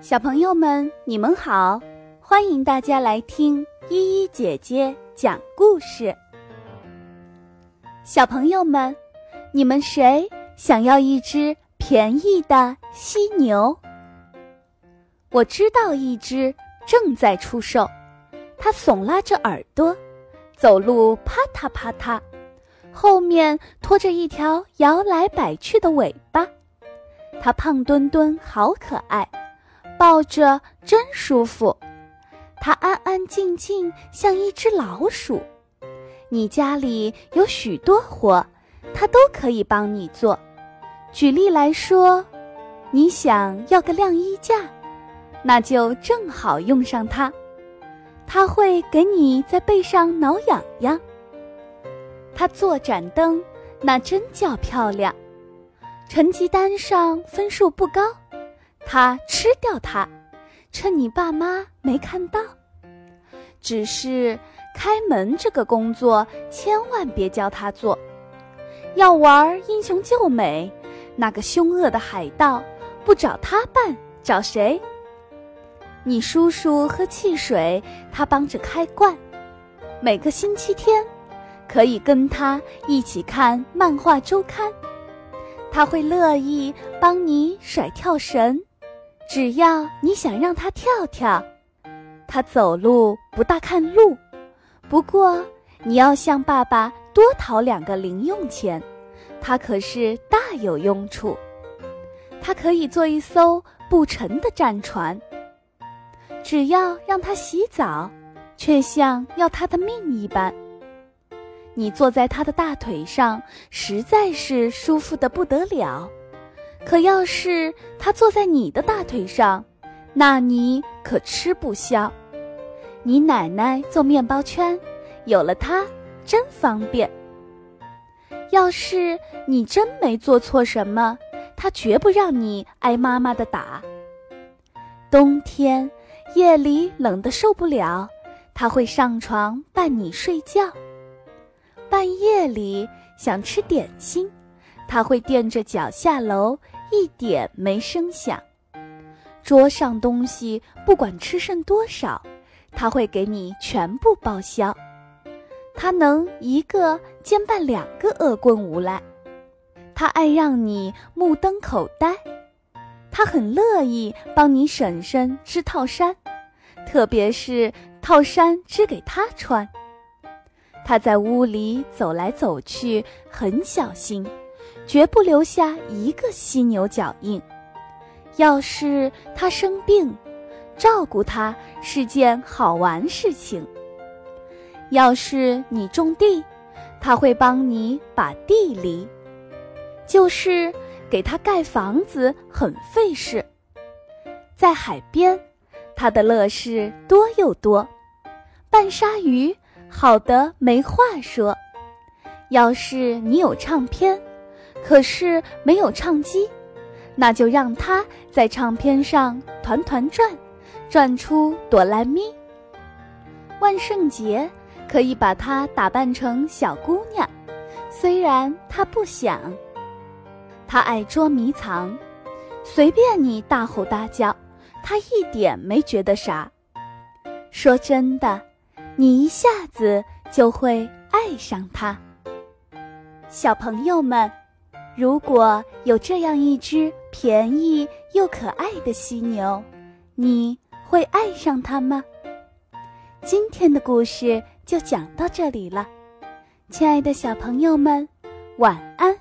小朋友们，你们好，欢迎大家来听依依姐姐讲故事。小朋友们，你们谁想要一只便宜的犀牛？我知道一只正在出售，它耸拉着耳朵，走路啪嗒啪嗒，后面拖着一条摇来摆去的尾巴，它胖墩墩，好可爱。抱着真舒服，它安安静静，像一只老鼠。你家里有许多活，它都可以帮你做。举例来说，你想要个晾衣架，那就正好用上它。它会给你在背上挠痒痒。它做盏灯，那真叫漂亮。成绩单上分数不高。他吃掉它，趁你爸妈没看到。只是开门这个工作，千万别教他做。要玩英雄救美，那个凶恶的海盗不找他办，找谁？你叔叔喝汽水，他帮着开罐。每个星期天，可以跟他一起看漫画周刊，他会乐意帮你甩跳绳。只要你想让它跳跳，它走路不大看路，不过你要向爸爸多讨两个零用钱，它可是大有用处。它可以做一艘不沉的战船。只要让它洗澡，却像要它的命一般。你坐在它的大腿上，实在是舒服的不得了。可要是他坐在你的大腿上，那你可吃不消。你奶奶做面包圈，有了它真方便。要是你真没做错什么，他绝不让你挨妈妈的打。冬天夜里冷得受不了，他会上床伴你睡觉。半夜里想吃点心。他会垫着脚下楼，一点没声响。桌上东西不管吃剩多少，他会给你全部报销。他能一个兼办两个恶棍无赖。他爱让你目瞪口呆。他很乐意帮你婶婶织套衫，特别是套衫织给他穿。他在屋里走来走去，很小心。绝不留下一个犀牛脚印。要是他生病，照顾他是件好玩事情。要是你种地，他会帮你把地犁。就是给他盖房子很费事。在海边，他的乐事多又多。扮鲨鱼好的没话说。要是你有唱片。可是没有唱机，那就让他在唱片上团团转，转出哆来咪。万圣节可以把它打扮成小姑娘，虽然她不想。她爱捉迷藏，随便你大吼大叫，她一点没觉得啥。说真的，你一下子就会爱上她。小朋友们。如果有这样一只便宜又可爱的犀牛，你会爱上它吗？今天的故事就讲到这里了，亲爱的小朋友们，晚安。